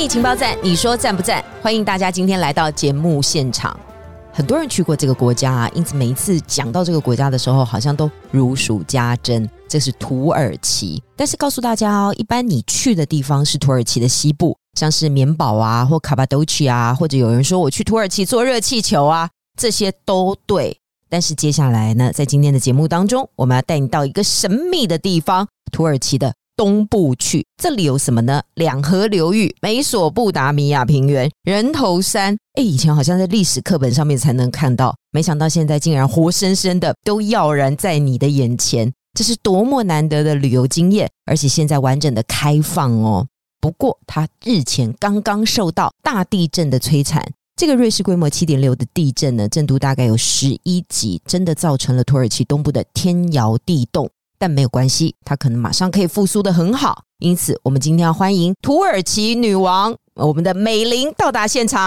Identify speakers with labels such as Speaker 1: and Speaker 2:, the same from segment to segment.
Speaker 1: 意情报站，你说赞不赞？欢迎大家今天来到节目现场。很多人去过这个国家啊，因此每一次讲到这个国家的时候，好像都如数家珍。这是土耳其，但是告诉大家哦，一般你去的地方是土耳其的西部，像是棉堡啊，或卡巴多奇啊，或者有人说我去土耳其坐热气球啊，这些都对。但是接下来呢，在今天的节目当中，我们要带你到一个神秘的地方——土耳其的东部去。这里有什么呢？两河流域、美索不达米亚平原、人头山。哎，以前好像在历史课本上面才能看到，没想到现在竟然活生生的都耀然在你的眼前。这是多么难得的旅游经验，而且现在完整的开放哦。不过，它日前刚刚受到大地震的摧残。这个瑞士规模七点六的地震呢，震度大概有十一级，真的造成了土耳其东部的天摇地动。但没有关系，她可能马上可以复苏的很好。因此，我们今天要欢迎土耳其女王，我们的美玲到达现场。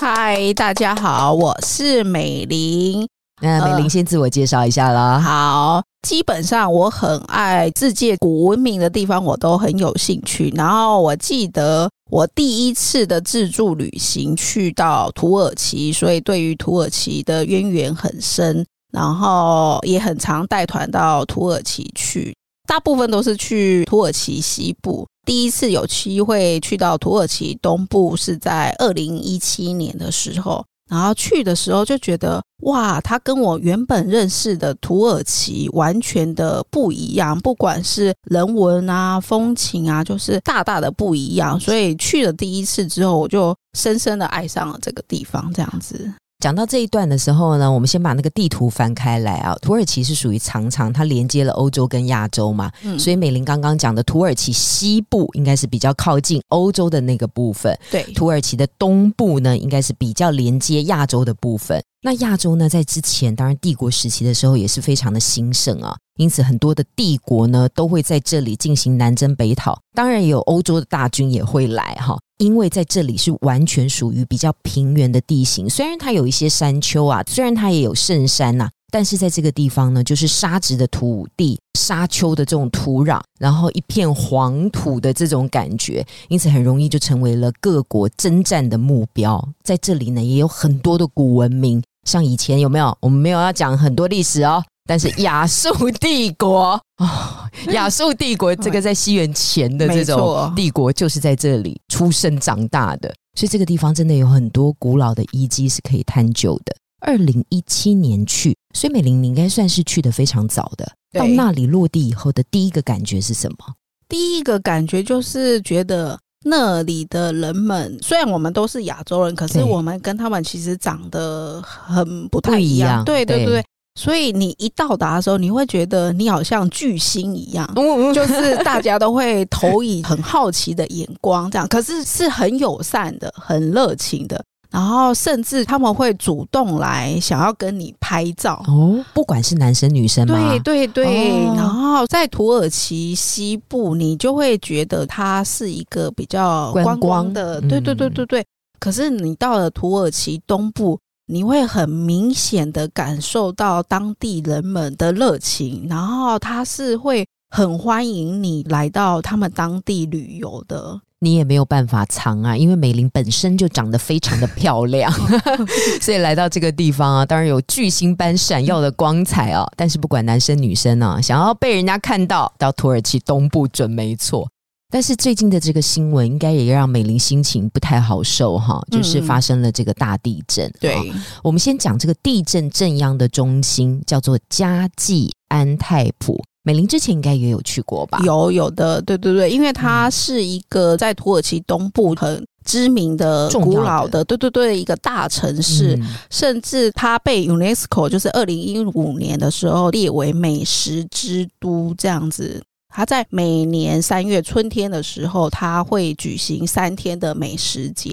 Speaker 2: 嗨，大家好，我是美玲。
Speaker 1: 那美玲先自我介绍一下啦。
Speaker 2: 好。基本上我很爱世界古文明的地方，我都很有兴趣。然后我记得我第一次的自助旅行去到土耳其，所以对于土耳其的渊源很深。然后也很常带团到土耳其去，大部分都是去土耳其西部。第一次有机会去到土耳其东部是在二零一七年的时候。然后去的时候就觉得哇，它跟我原本认识的土耳其完全的不一样，不管是人文啊、风情啊，就是大大的不一样。所以去了第一次之后，我就深深的爱上了这个地方，这样子。
Speaker 1: 讲到这一段的时候呢，我们先把那个地图翻开来啊。土耳其是属于长长，它连接了欧洲跟亚洲嘛，所以美玲刚刚讲的土耳其西部应该是比较靠近欧洲的那个部分，
Speaker 2: 对，
Speaker 1: 土耳其的东部呢，应该是比较连接亚洲的部分。那亚洲呢，在之前当然帝国时期的时候也是非常的兴盛啊，因此很多的帝国呢都会在这里进行南征北讨，当然也有欧洲的大军也会来哈，因为在这里是完全属于比较平原的地形，虽然它有一些山丘啊，虽然它也有圣山呐，但是在这个地方呢，就是沙质的土地、沙丘的这种土壤，然后一片黄土的这种感觉，因此很容易就成为了各国征战的目标。在这里呢，也有很多的古文明。像以前有没有？我们没有要讲很多历史哦。但是亚述帝国啊，亚述帝国这个在西元前的这种帝国，就是在这里出生长大的。所以这个地方真的有很多古老的遗迹是可以探究的。二零一七年去，所以美玲你应该算是去的非常早的。到那里落地以后的第一个感觉是什么？
Speaker 2: 第一个感觉就是觉得。那里的人们虽然我们都是亚洲人，可是我们跟他们其实长得很不太一样。对对对，所以你一到达的时候，你会觉得你好像巨星一样，就是大家都会投以很好奇的眼光，这样，可是是很友善的，很热情的。然后甚至他们会主动来想要跟你拍照
Speaker 1: 哦，不管是男生女生
Speaker 2: 吗？对对对。然后在土耳其西部，你就会觉得它是一个比较观光的，对对对对对。可是你到了土耳其东部，你会很明显的感受到当地人们的热情，然后他是会很欢迎你来到他们当地旅游的。
Speaker 1: 你也没有办法藏啊，因为美玲本身就长得非常的漂亮，所以来到这个地方啊，当然有巨星般闪耀的光彩啊。但是不管男生女生啊，想要被人家看到，到土耳其东部准没错。但是最近的这个新闻，应该也让美玲心情不太好受哈，就是发生了这个大地震。
Speaker 2: 对，
Speaker 1: 我们先讲这个地震震央的中心叫做加济安泰普。美林之前应该也有去过吧？
Speaker 2: 有有的，对对对，因为它是一个在土耳其东部很知名的、古老的，对对对，一个大城市，甚至它被 UNESCO 就是二零一五年的时候列为美食之都这样子。它在每年三月春天的时候，它会举行三天的美食节。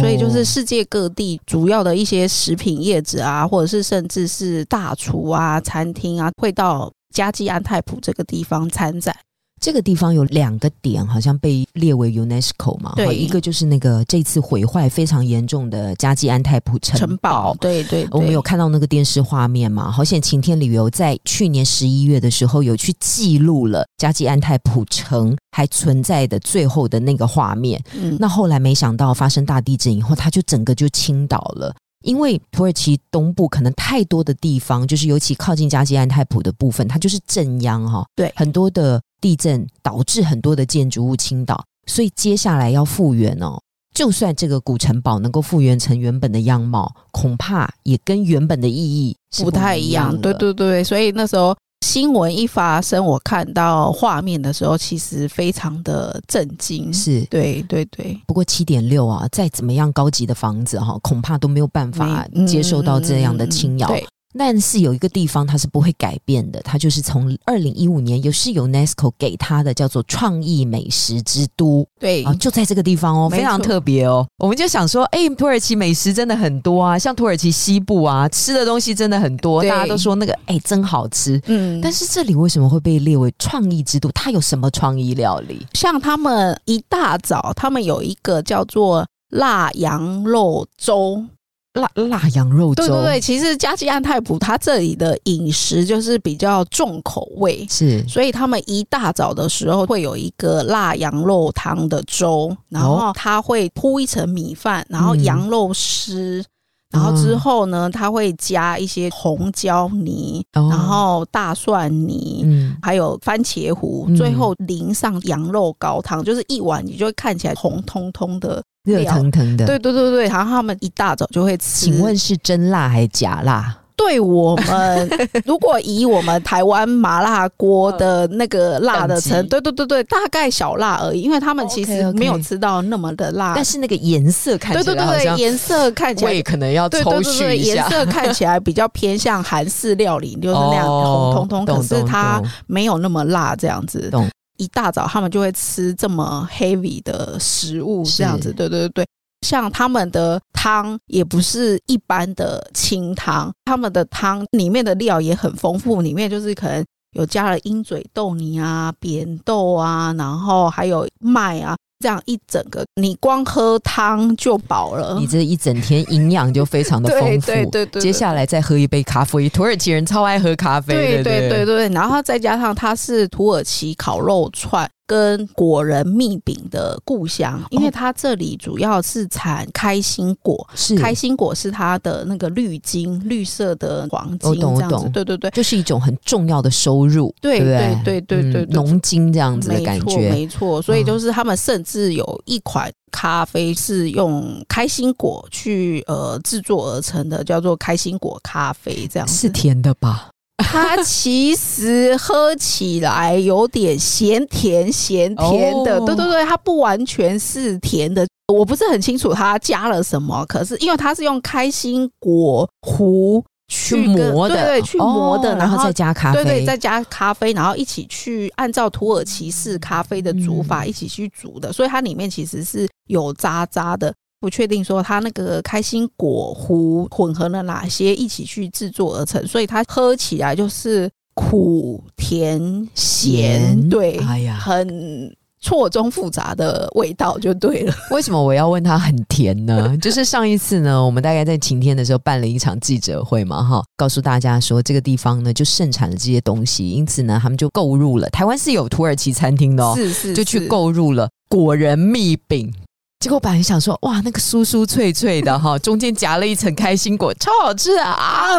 Speaker 2: 所以就是
Speaker 1: 哦
Speaker 2: 世界各地主要的一些食品业者啊，或者是甚至是大厨啊、餐厅啊，会到加济安泰普这个地方参展。
Speaker 1: 这个地方有两个点，好像被列为 UNESCO 嘛，
Speaker 2: 对
Speaker 1: 一个就是那个这次毁坏非常严重的加济安泰普城
Speaker 2: 城堡，对对对，
Speaker 1: 我们有看到那个电视画面嘛？好险晴天旅游在去年十一月的时候有去记录了加济安泰普城还存在的最后的那个画面。
Speaker 2: 嗯
Speaker 1: 那后来没想到发生大地震以后，它就整个就倾倒了。因为土耳其东部可能太多的地方，就是尤其靠近加济安泰普的部分，它就是震央哈、
Speaker 2: 对
Speaker 1: 很多的地震导致很多的建筑物倾倒，所以接下来要复原哦。就算这个古城堡能够复原成原本的样貌，恐怕也跟原本的意义是
Speaker 2: 不太
Speaker 1: 一
Speaker 2: 一样，
Speaker 1: 的
Speaker 2: 对对对，所以那时候新闻一发生，我看到画面的时候，其实非常的震惊。
Speaker 1: 是。
Speaker 2: 对对对，
Speaker 1: 不过七点六啊，再怎么样高级的房子哈、恐怕都没有办法接受到这样的轻摇。
Speaker 2: 嗯嗯嗯对，
Speaker 1: 但是有一个地方它是不会改变的，它就是从二零一五年也是 UNESCO 给它的叫做创意美食之都
Speaker 2: 对
Speaker 1: 啊，就在这个地方哦，非常特别哦。我们就想说，哎、土耳其美食真的很多啊，像土耳其西部啊，吃的东西真的很多，大家都说那个哎、真好吃。
Speaker 2: 嗯，
Speaker 1: 但是这里为什么会被列为创意之都？它有什么创意料理？
Speaker 2: 像他们一大早，他们有一个叫做辣羊肉粥。
Speaker 1: 辣辣羊肉粥，
Speaker 2: 对对对，其实加吉安泰普它这里的饮食就是比较重口味，
Speaker 1: 是。
Speaker 2: 所以他们一大早的时候会有一个辣羊肉汤的粥，然后它会铺一层米饭，然后
Speaker 1: 嗯。
Speaker 2: 羊肉丝。然后之后呢，它会加一些红椒泥，
Speaker 1: 哦。
Speaker 2: 然后大蒜泥，
Speaker 1: 嗯，
Speaker 2: 还有番茄糊，
Speaker 1: 嗯。
Speaker 2: 最后淋上羊肉高汤，就是一碗你就会看起来红彤彤的。
Speaker 1: 热腾腾的。
Speaker 2: 对对对对，然后他们一大早就会吃。
Speaker 1: 请问是真辣还是假辣？
Speaker 2: 对我们，如果以我们台湾麻辣锅的那个辣的程，对对对对，大概小辣而已，因为他们其实没有吃到那么的辣。
Speaker 1: 但是那个颜色看起
Speaker 2: 对对对对，颜色看起来
Speaker 1: 胃可能要
Speaker 2: 对
Speaker 1: 抽
Speaker 2: 对对颜色看起来比较偏向韩式料理，就是那样
Speaker 1: 哦
Speaker 2: 红彤彤，可是它没有那么辣，这样子
Speaker 1: 懂。
Speaker 2: 一大早他们就会吃这么 heavy 的食物，
Speaker 1: 是
Speaker 2: 这样子，对对对对。像他们的汤也不是一般的清汤，他们的汤里面的料也很丰富，里面就是可能有加了鹰嘴豆泥啊、扁豆啊，然后还有麦啊，这样一整个，你光喝汤就饱了。
Speaker 1: 你这一整天营养就非常的丰
Speaker 2: 对
Speaker 1: 富。
Speaker 2: 对对对，
Speaker 1: 接下来再喝一杯咖啡，土耳其人超爱喝咖啡，
Speaker 2: 对
Speaker 1: 对
Speaker 2: 对对对，然后再加上它是土耳其烤肉串跟果仁蜜饼的故乡，因为它这里主要是产开心果，
Speaker 1: 是。
Speaker 2: 开心果是它的那个绿金，绿色的黄金这样子。
Speaker 1: 懂，
Speaker 2: 对对对。
Speaker 1: 就是一种很重要的收入，
Speaker 2: 对
Speaker 1: 对
Speaker 2: 对？对对对对
Speaker 1: 嗯农金这样子的
Speaker 2: 没错，
Speaker 1: 感觉，
Speaker 2: 没错，所以
Speaker 1: 嗯
Speaker 2: 就是他们甚至有一款咖啡是用开心果去呃制作而成的，叫做开心果咖啡，这样子。
Speaker 1: 是甜的吧？
Speaker 2: 它其实喝起来有点咸甜咸甜的，
Speaker 1: 哦
Speaker 2: 对对对，它不完全是甜的。我不是很清楚它加了什么，可是因为它是用开心果糊
Speaker 1: 去
Speaker 2: 去
Speaker 1: 磨的，
Speaker 2: 对对，去磨的，
Speaker 1: 哦然后再加咖啡，
Speaker 2: 对对，再加咖啡，然后一起去按照土耳其式咖啡的煮法、
Speaker 1: 嗯
Speaker 2: 一起去煮的，所以它里面其实是有渣渣的。不确定说它那个开心果糊混合了哪些一起去制作而成，所以它喝起来就是苦甜咸，
Speaker 1: 咸
Speaker 2: 对，
Speaker 1: 哎呀，
Speaker 2: 很错综复杂的味道就对了。
Speaker 1: 为什么我要问他很甜呢？就是上一次呢，我们大概在晴天的时候办了一场记者会嘛，哈，告诉大家说这个地方呢就盛产了这些东西，因此呢，他们就购入了台湾是有土耳其餐厅的哦，
Speaker 2: 是是，
Speaker 1: 就去
Speaker 2: 是
Speaker 1: 购入了果仁蜜饼。结果本来想说，哇，那个酥酥脆脆的哈，中间夹了一层开心果，超好吃啊！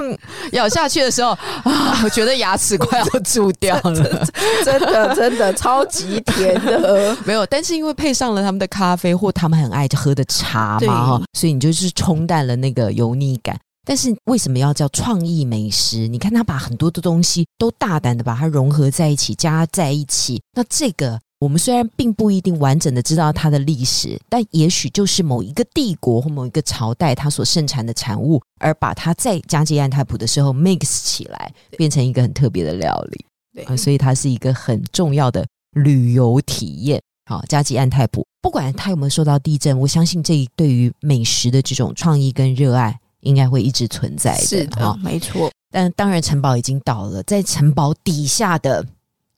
Speaker 1: 咬下去的时候啊，我觉得牙齿快要蛀掉了。
Speaker 2: 真的真的超级甜的。
Speaker 1: 没有，但是因为配上了他们的咖啡或他们很爱喝的茶嘛哈，所以你就是冲淡了那个油腻感。但是为什么要叫创意美食？你看他把很多的东西都大胆的把它融合在一起，加在一起。那这个我们虽然并不一定完整的知道它的历史，但也许就是某一个帝国或某一个朝代它所盛产的产物，而把它在加济安泰普的时候 mix 起来，变成一个很特别的料理。
Speaker 2: 对
Speaker 1: 啊，所以它是一个很重要的旅游体验。好，加吉安泰普，不管它有没有受到地震，我相信这对于美食的这种创意跟热爱，应该会一直存在的。
Speaker 2: 是的，没错。
Speaker 1: 但当然，城堡已经倒了，在城堡底下的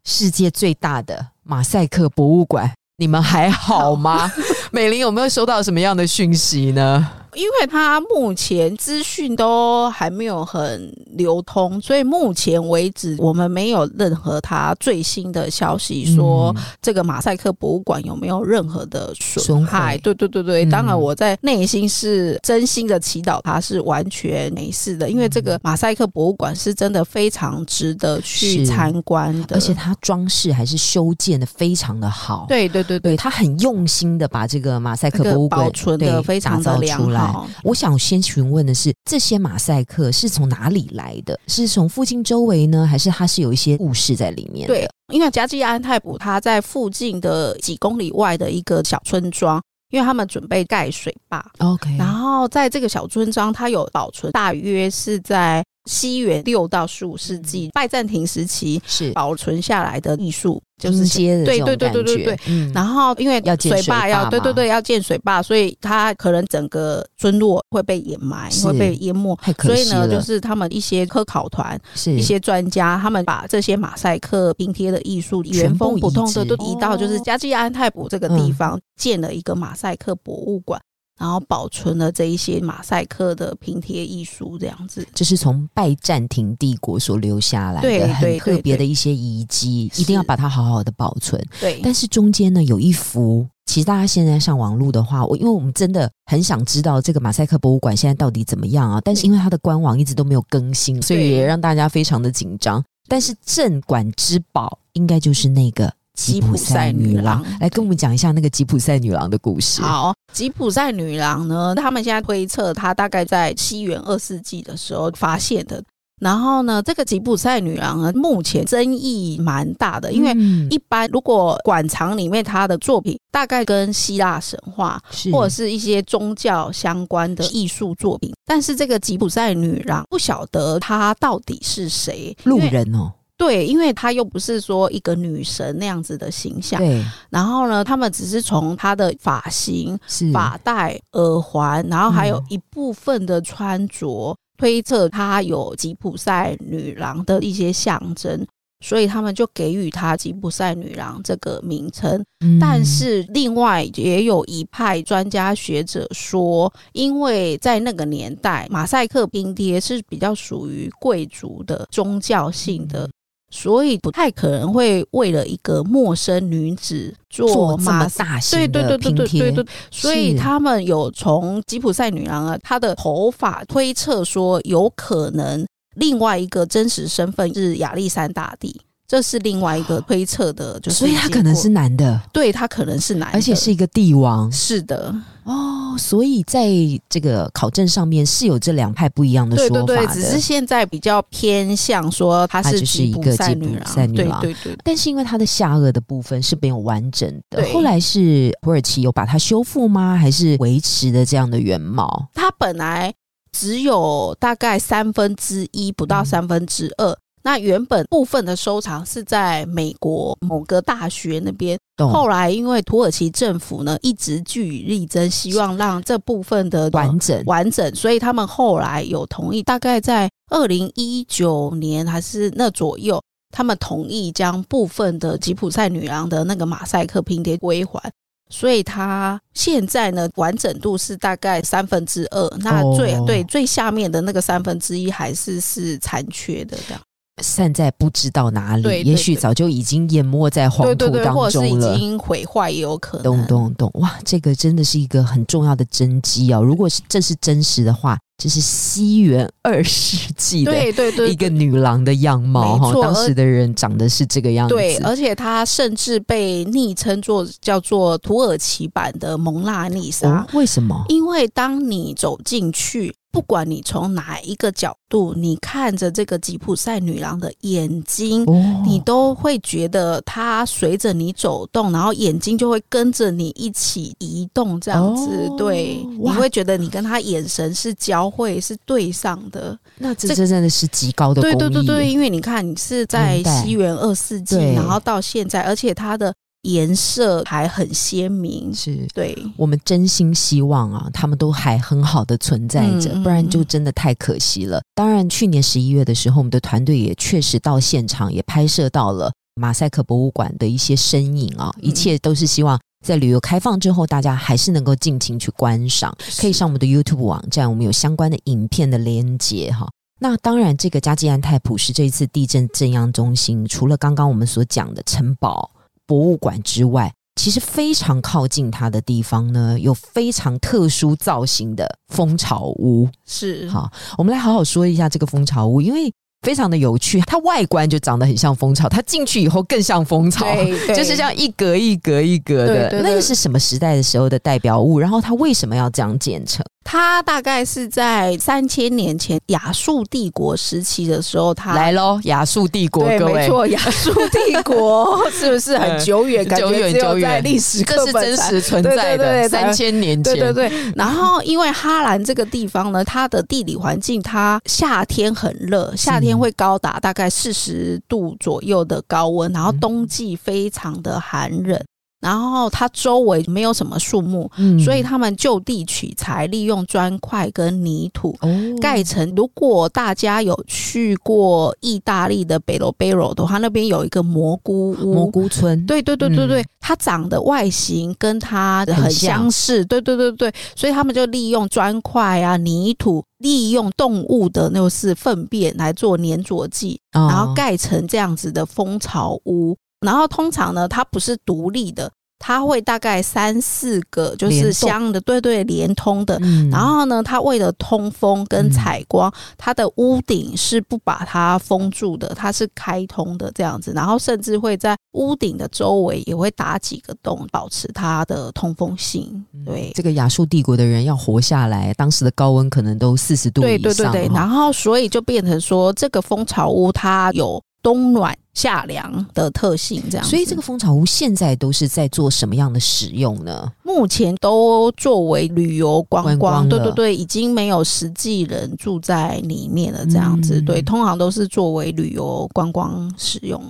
Speaker 1: 世界最大的马赛克博物馆，你们还好吗？美玲有没有收到什么样的讯息呢？
Speaker 2: 因为它目前资讯都还没有很流通，所以目前为止我们没有任何它最新的消息说这个马赛克博物馆有没有任何的损害。对对对对，当然我在内心是真心的祈祷它是完全没事的，因为这个马赛克博物馆是真的非常值得去参观的，
Speaker 1: 而且它装饰还是修建的非常的好。
Speaker 2: 对对对对，
Speaker 1: 它很用心的把这个马赛克博物馆
Speaker 2: 保存的非常的良好。
Speaker 1: 我想先询问的是，这些马赛克是从哪里来的？是从附近周围呢，还是它是有一些故事在里面？
Speaker 2: 对，因为加基安泰普它在附近的几公里外的一个小村庄，因为他们准备盖水坝。
Speaker 1: OK，
Speaker 2: 然后在这个小村庄，它有保存，大约是在。西元六到十五世纪拜占庭时期
Speaker 1: 是。
Speaker 2: 保存下来的艺术，
Speaker 1: 就是接的
Speaker 2: 对对对对对对。然后因为
Speaker 1: 要
Speaker 2: 水坝要对对对要建水坝，所以它可能整个村落会被掩埋，会被淹没。所以呢，就是他们一些科考团、一些专家，他们把这些马赛克拼贴的艺术原封不动的都移到就是加济安泰普这个地方，建了一个马赛克博物馆。然后保存了这一些马赛克的拼贴艺术，这样子，
Speaker 1: 这是从拜占庭帝国所留下来的很特别的一些遗迹，一定要把它好好的保存。
Speaker 2: 对，
Speaker 1: 但是中间呢有一幅，其实大家现在上网络的话，我因为我们真的很想知道这个马赛克博物馆现在到底怎么样啊，但是因为它的官网一直都没有更新，所以也让大家非常的紧张。但是镇馆之宝应该就是那个。吉普赛女郎来跟我们讲一下那个吉普赛女郎的故事。
Speaker 2: 好，吉普赛女郎呢，他们现在推测她大概在西元二世纪的时候发现的。然后呢，这个吉普赛女郎呢，目前争议蛮大的，因为一般如果馆藏里面她的作品，大概跟希腊神话或者是一些宗教相关的艺术作品，但是这个吉普赛女郎不晓得她到底是谁，
Speaker 1: 路人哦。
Speaker 2: 对，因为她又不是说一个女神那样子的形象。
Speaker 1: 对。
Speaker 2: 然后呢，他们只是从她的发型、发带、耳环，然后还有一部分的穿着，推测她有吉普赛女郎的一些象征，所以他们就给予她吉普赛女郎这个名称。但是另外也有一派专家学者说，因为在那个年代，马赛克拼贴是比较属于贵族的宗教性的。所以不太可能会为了一个陌生女子做
Speaker 1: 这么大型的拼贴，
Speaker 2: 所以他们有从吉普赛女郎啊，她的头发推测说，有可能另外一个真实身份是亚历山大帝。这是另外一个推测的，就是
Speaker 1: 所以他可能是男的，
Speaker 2: 对他可能是男的，而
Speaker 1: 且是一个帝王，
Speaker 2: 是的
Speaker 1: 哦。所以在这个考证上面是有这两派不一样的说
Speaker 2: 法的，只是现在比较偏向说他是
Speaker 1: 就是一个吉普赛女
Speaker 2: 郎，对对对。
Speaker 1: 但是因为他的下颚的部分是没有完整的，后来是土耳其有把它修复吗？还是维持的这样的原貌？
Speaker 2: 他本来只有大概三分之一，不到三分之二。那原本部分的收藏是在美国某个大学那边，后来因为土耳其政府呢一直据以力争，希望让这部分的
Speaker 1: 完整
Speaker 2: 完整，所以他们后来有同意，大概在二零一九年还是那左右，他们同意将部分的吉普赛女郎的那个马赛克拼贴归还，所以它现在呢完整度是大概三分之二，那最对最下面的那个三分之一还是是残缺的这样。
Speaker 1: 散在不知道哪里，也许早就已经淹没在黄土当中了，
Speaker 2: 已经毁坏也有可能。
Speaker 1: 咚咚咚！哇，这个真的是一个很重要的真机哦！如果是这是真实的话，这是西元二世纪的
Speaker 2: 对对对
Speaker 1: 一个女郎的样貌哈，当时的人长得是这个样子。
Speaker 2: 对，而且她甚至被昵称作叫做土耳其版的蒙娜丽莎。
Speaker 1: 为什么？
Speaker 2: 因为当你走进去。不管你从哪一个角度，你看着这个吉普赛女郎的眼睛，你都会觉得她随着你走动，然后眼睛就会跟着你一起移动，这样子，对，你会觉得你跟她眼神是交汇，是对上的。
Speaker 1: 那这真的是极高的
Speaker 2: 对对对对，因为你看，你是在西元二世纪，然后到现在，而且她的。颜色还很鲜明。
Speaker 1: 是
Speaker 2: 对，
Speaker 1: 我们真心希望啊，他们都还很好的存在着，不然就真的太可惜了。当然，去年十一月的时候，我们的团队也确实到现场，也拍摄到了马赛克博物馆的一些身影啊，
Speaker 2: 嗯
Speaker 1: 一切都是希望。在旅游开放之后，大家还是能够尽情去观赏，可以上我们的 YouTube 网站，我们有相关的影片的连接哈。那当然，这个加济安泰普是这一次地震震央中心，除了刚刚我们所讲的城堡博物馆之外，其实非常靠近它的地方呢，有非常特殊造型的蜂巢屋。
Speaker 2: 是
Speaker 1: 好，我们来好好说一下这个蜂巢屋，因为非常的有趣，它外观就长得很像蜂巢，它进去以后更像蜂巢。就是这样一格一格一格的，
Speaker 2: 对对对
Speaker 1: 那个是什么时代的时候的代表物？然后它为什么要这样建成？
Speaker 2: 它大概是在三千年前亚述帝国时期的时候，它
Speaker 1: 来喽，亚述帝国，
Speaker 2: 对，
Speaker 1: 各位，
Speaker 2: 没错，亚述帝国是不是很久远？感
Speaker 1: 久远久远
Speaker 2: 在历史
Speaker 1: 这是真实存在的，三千年前，
Speaker 2: 对对对，然后因为哈兰这个地方呢，它的地理环境，它夏天很热，夏天会高达大概四十度左右的高温，然后冬季非常的寒冷，然后它周围没有什么树木，
Speaker 1: 嗯。
Speaker 2: 所以他们就地取材，利用砖块跟泥土。
Speaker 1: 哦。
Speaker 2: 盖成，如果大家有去过意大利的北罗贝罗的话，那边有一个蘑菇屋，
Speaker 1: 蘑菇村，
Speaker 2: 对对对对对，
Speaker 1: 嗯。
Speaker 2: 它长的外形跟它很
Speaker 1: 很
Speaker 2: 相似，对对对对，所以他们就利用砖块啊、泥土，利用动物的那是粪便来做粘着剂，
Speaker 1: 哦。
Speaker 2: 然后盖成这样子的蜂巢屋。然后通常呢，它不是独立的，它会大概三四个，就是相的，对对，连通的。
Speaker 1: 嗯
Speaker 2: 然后呢，它为了通风跟
Speaker 1: 嗯
Speaker 2: 采光，它的屋顶是不把它封住的，它是开通的这样子。然后甚至会在屋顶的周围也会打几个洞，保持它的通风性。对。
Speaker 1: 这个亚述帝国的人要活下来，当时的高温可能都四十度
Speaker 2: 对
Speaker 1: 以上。
Speaker 2: 对对对，
Speaker 1: 对
Speaker 2: 然后所以就变成说，这个蜂巢屋它有冬暖夏凉的特性，这样。
Speaker 1: 所以这个蜂巢屋现在都是在做什么样的使用呢？
Speaker 2: 目前都作为旅游观光，对对对，已经没有实际人住在里面了，这样子，
Speaker 1: 嗯
Speaker 2: 对，通常都是作为旅游观光使用。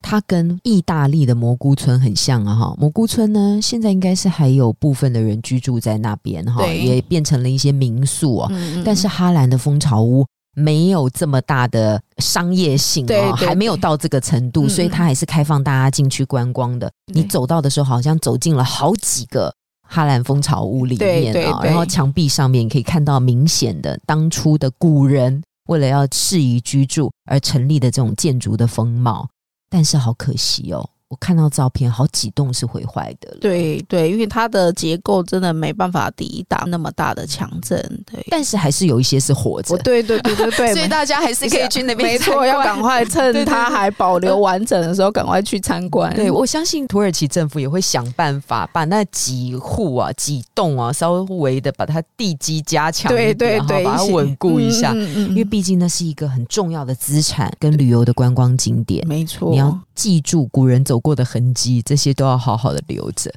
Speaker 1: 它跟意大利的蘑菇村很像啊，哈，蘑菇村呢，现在应该是还有部分的人居住在那边哈，也变成了一些民宿哦。
Speaker 2: 嗯嗯
Speaker 1: 但是哈兰的蜂巢屋没有这么大的商业性哦，
Speaker 2: 对对
Speaker 1: 还没有到这个程度，
Speaker 2: 嗯
Speaker 1: 所以它还是开放大家进去观光的。你走到的时候，好像走进了好几个。哈兰蜂巢屋里面啊，然后墙壁上面可以看到明显的当初的古人为了要适宜居住而成立的这种建筑的风貌，但是好可惜哦，我看到照片，好几栋是毁坏的。
Speaker 2: 对对，因为它的结构真的没办法抵挡那么大的强震。对，
Speaker 1: 但是还是有一些是活着
Speaker 2: 哦，，对对对对对，
Speaker 1: 所以大家还是可以去那边
Speaker 2: 没错，要赶快 趁它还保留完整的时候，赶快去参观。
Speaker 1: 对，我相信土耳其政府也会想办法把那几户啊、几栋啊，稍微的把它地基加强一
Speaker 2: 对
Speaker 1: 点，
Speaker 2: 对对，
Speaker 1: 哈把它稳固一下。
Speaker 2: 嗯嗯嗯嗯
Speaker 1: 因为毕竟那是一个很重要的资产跟旅游的观光景点，
Speaker 2: 没错，
Speaker 1: 你要记住古人走过的痕迹，这些都要好好的留着。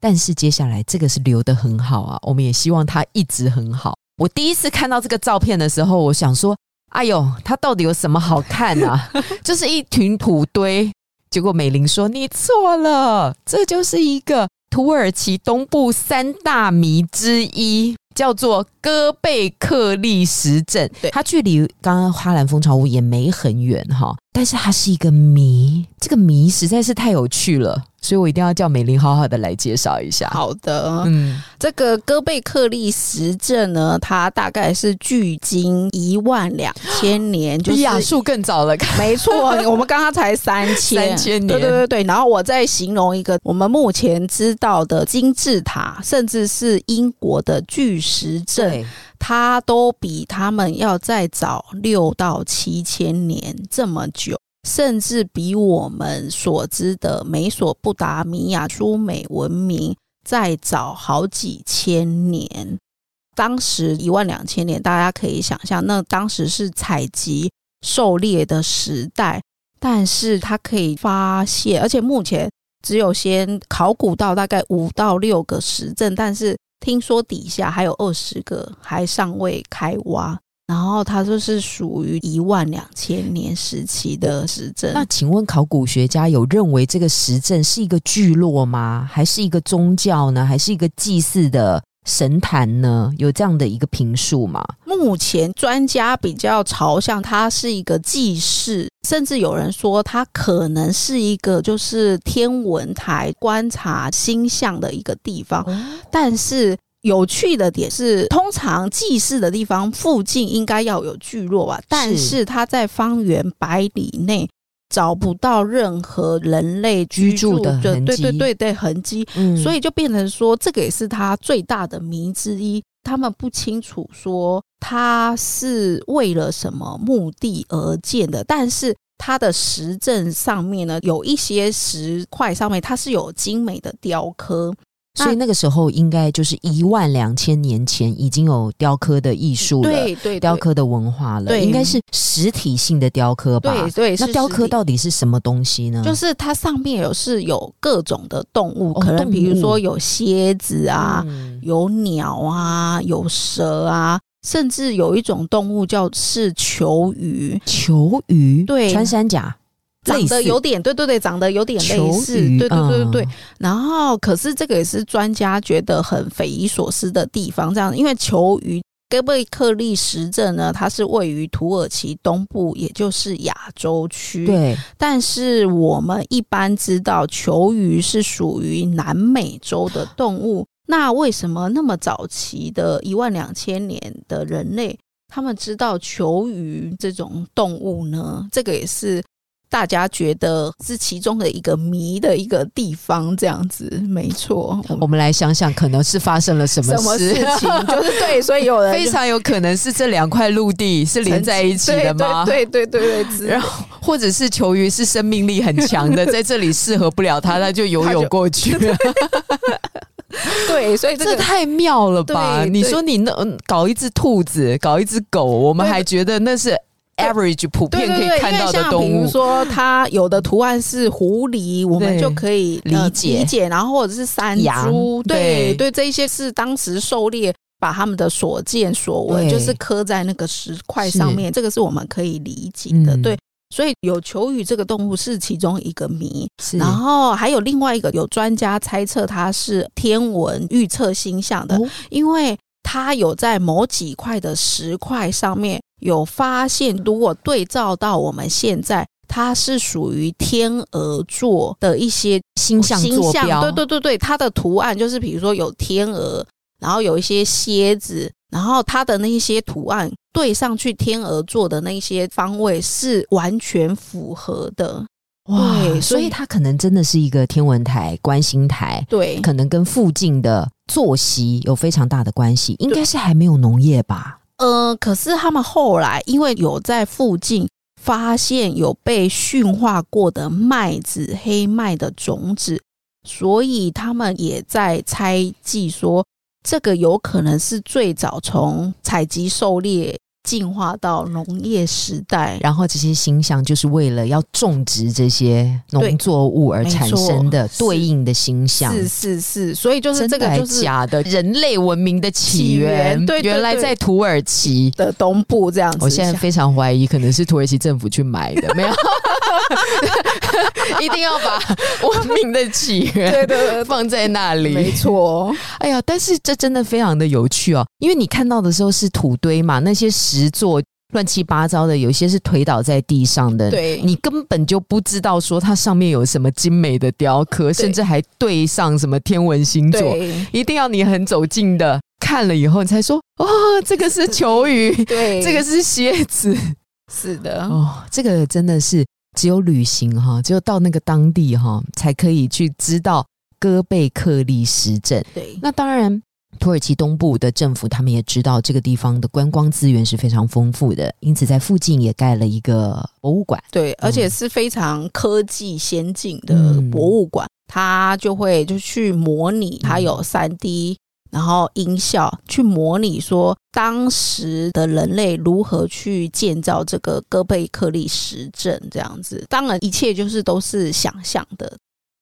Speaker 1: 但是接下来这个是留得很好啊，我们也希望它一直很好。我第一次看到这个照片的时候，我想说：“哎呦，它到底有什么好看啊？就是一群土堆。”结果美玲说：“你错了，这就是一个土耳其东部三大谜之一，叫做哥贝克利石镇。
Speaker 2: 对
Speaker 1: 它距离刚刚花兰蜂巢屋也没很远哈，但是它是一个谜，这个谜实在是太有趣了，所以我一定要叫美玲好好的来介绍一下。，
Speaker 2: 好的，
Speaker 1: 嗯，
Speaker 2: 这个哥贝克利石镇呢，它大概是距今一万两千年，就是
Speaker 1: 比亚述更早了，
Speaker 2: 没错，我们刚刚才三千
Speaker 1: 3000年
Speaker 2: 对对对对。然后我再形容一个我们目前知道的金字塔，甚至是英国的巨石阵，它都比他们要再早六到七千年这么久。甚至比我们所知的美索不达米亚苏美文明再早好几千年。当时一万两千年，大家可以想象，那当时是采集狩猎的时代，但是它可以发现，而且目前只有先考古到大概五到六个石阵，但是听说底下还有二十个还尚未开挖。然后它就是属于一万两千年时期的石阵。
Speaker 1: 那请问考古学家有认为这个石阵是一个聚落吗？还是一个宗教呢？还是一个祭祀的神坛呢？有这样的一个评述吗？
Speaker 2: 目前专家比较朝向它是一个祭祀，甚至有人说它可能是一个就是天文台观察星象的一个地方，但是。有趣的点是，通常祭祀的地方附近应该要有聚落吧，但是它在方圆百里内找不到任何人类居住的
Speaker 1: 痕
Speaker 2: 迹，对对对对痕迹，所以就变成说，这个也是它最大的谜之一。他们不清楚说它是为了什么目的而建的，但是它的石阵上面呢，有一些石块上面它是有精美的雕刻。
Speaker 1: 所以那个时候应该就是一万两千年前已经有雕刻的艺术了，
Speaker 2: 对对，
Speaker 1: 雕刻的文化了，应该是实体性的雕刻吧？
Speaker 2: 对对，
Speaker 1: 那雕刻到底是什么东西呢？
Speaker 2: 就是它上面有是有各种的动物，可能比如说有蝎子啊，有鸟啊，有蛇啊，甚至有一种动物叫是球鱼，
Speaker 1: 球鱼？
Speaker 2: 对，
Speaker 1: 穿山甲。
Speaker 2: 长得有点对对对，长得有点类似，对对对对对。然后，可是这个也是专家觉得很匪夷所思的地方，这样，因为球鱼哥贝克利石阵呢，它是位于土耳其东部，也就是亚洲区。
Speaker 1: 对，
Speaker 2: 但是我们一般知道球鱼是属于南美洲的动物，那为什么那么早期的一万两千年的人类，他们知道球鱼这种动物呢？这个也是。大家觉得是其中的一个谜的一个地方，这样子没错。
Speaker 1: 我们来想想，可能是发生了什么
Speaker 2: 事情？就是对，所以有人
Speaker 1: 非常有可能是这两块陆地是连在一起的吗？
Speaker 2: 对对对对，
Speaker 1: 然后或者是球鱼是生命力很强的，在这里适合不了它，它就游泳过去了。
Speaker 2: 对，所以这
Speaker 1: 太妙了吧？你说你那搞一只兔子，搞一只狗，我们还觉得那是。Average 普遍可以看到的动物，
Speaker 2: 比如说它有的图案是狐狸，我们就可以
Speaker 1: 理解。
Speaker 2: 理解，然后或者是山猪，对对，这一些是当时狩猎把他们的所见所闻，就是刻在那个石块上面，这个是我们可以理解的。对，所以有球鱼这个动物是其中一个谜，然后还有另外一个，有专家猜测它是天文预测星象的，因为它有在某几块的石块上面。有发现，如果对照到我们现在，它是属于天鹅座的一些
Speaker 1: 星象坐标。
Speaker 2: 对对对对，它的图案就是比如说有天鹅，然后有一些蝎子，然后它的那些图案对上去天鹅座的那些方位是完全符合的。
Speaker 1: 哇，所以它可能真的是一个天文台、观星台。
Speaker 2: 对，
Speaker 1: 可能跟附近的作息有非常大的关系。应该是还没有农业吧？
Speaker 2: 呃，可是他们后来因为有在附近发现有被驯化过的麦子、黑麦的种子，所以他们也在猜忌说，这个有可能是最早从采集狩猎。进化到农业时代，
Speaker 1: 然后这些形象就是为了要种植这些农作物而产生的对应的形象。
Speaker 2: 是是是，所以就是这个就是
Speaker 1: 假的？人类文明的起源，
Speaker 2: 对，
Speaker 1: 原来在土耳其。
Speaker 2: 的东部这样子。
Speaker 1: 我现在非常怀疑，可能是土耳其政府去买的，没有，一定要把文明的起源
Speaker 2: 对对
Speaker 1: 放在那里，
Speaker 2: 没错。
Speaker 1: 哎呀，但是这真的非常的有趣哦，因为你看到的时候是土堆嘛，那些石。石座乱七八糟的，有些是推倒在地上的，
Speaker 2: 对。
Speaker 1: 你根本就不知道说它上面有什么精美的雕刻，甚至还对上什么天文星座，一定要你很走近的看了以后，你才说哦，这个是球鱼，
Speaker 2: 对，
Speaker 1: 这个是蝎子，
Speaker 2: 是的，
Speaker 1: 哦，这个真的是只有旅行哈，只有到那个当地哈，才可以去知道戈贝克利石阵。
Speaker 2: 对，
Speaker 1: 那当然。土耳其东部的政府，他们也知道这个地方的观光资源是非常丰富的，因此在附近也盖了一个博物馆。
Speaker 2: 对，而且是非常科技先进的博物馆，它就会就去模拟，它有三 D，然后音效去模拟说当时的人类如何去建造这个戈贝克利石阵这样子。当然，一切就是都是想象的。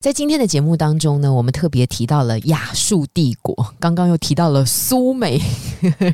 Speaker 1: 在今天的节目当中呢，我们特别提到了亚述帝国，刚刚又提到了苏美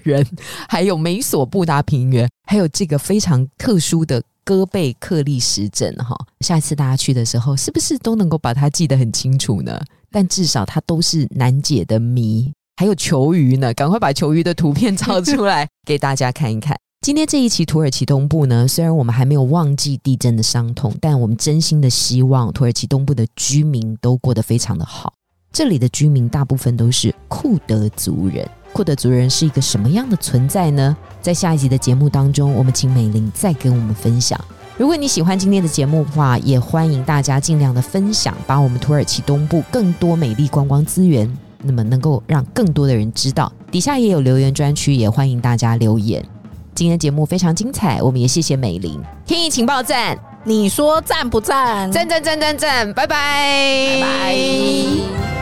Speaker 1: 人，还有美索不达平原，还有这个非常特殊的戈贝克利什镇哈。下次大家去的时候，是不是都能够把它记得很清楚呢？但至少它都是难解的谜。还有球鱼呢，赶快把球鱼的图片照出来给大家看一看。今天这一期土耳其东部呢，虽然我们还没有忘记地震的伤痛，但我们真心的希望土耳其东部的居民都过得非常的好。这里的居民大部分都是库德族人。库德族人是一个什么样的存在呢？在下一集的节目当中，我们请美玲再跟我们分享。如果你喜欢今天的节目的话，也欢迎大家尽量的分享，把我们土耳其东部更多美丽观光资源，那么能够让更多的人知道。底下也有留言专区，也欢迎大家留言。今天节目非常精彩，我们也谢谢美玲。天意情报站，
Speaker 2: 你说赞不赞？
Speaker 1: 赞赞赞赞赞，拜拜
Speaker 2: 拜拜。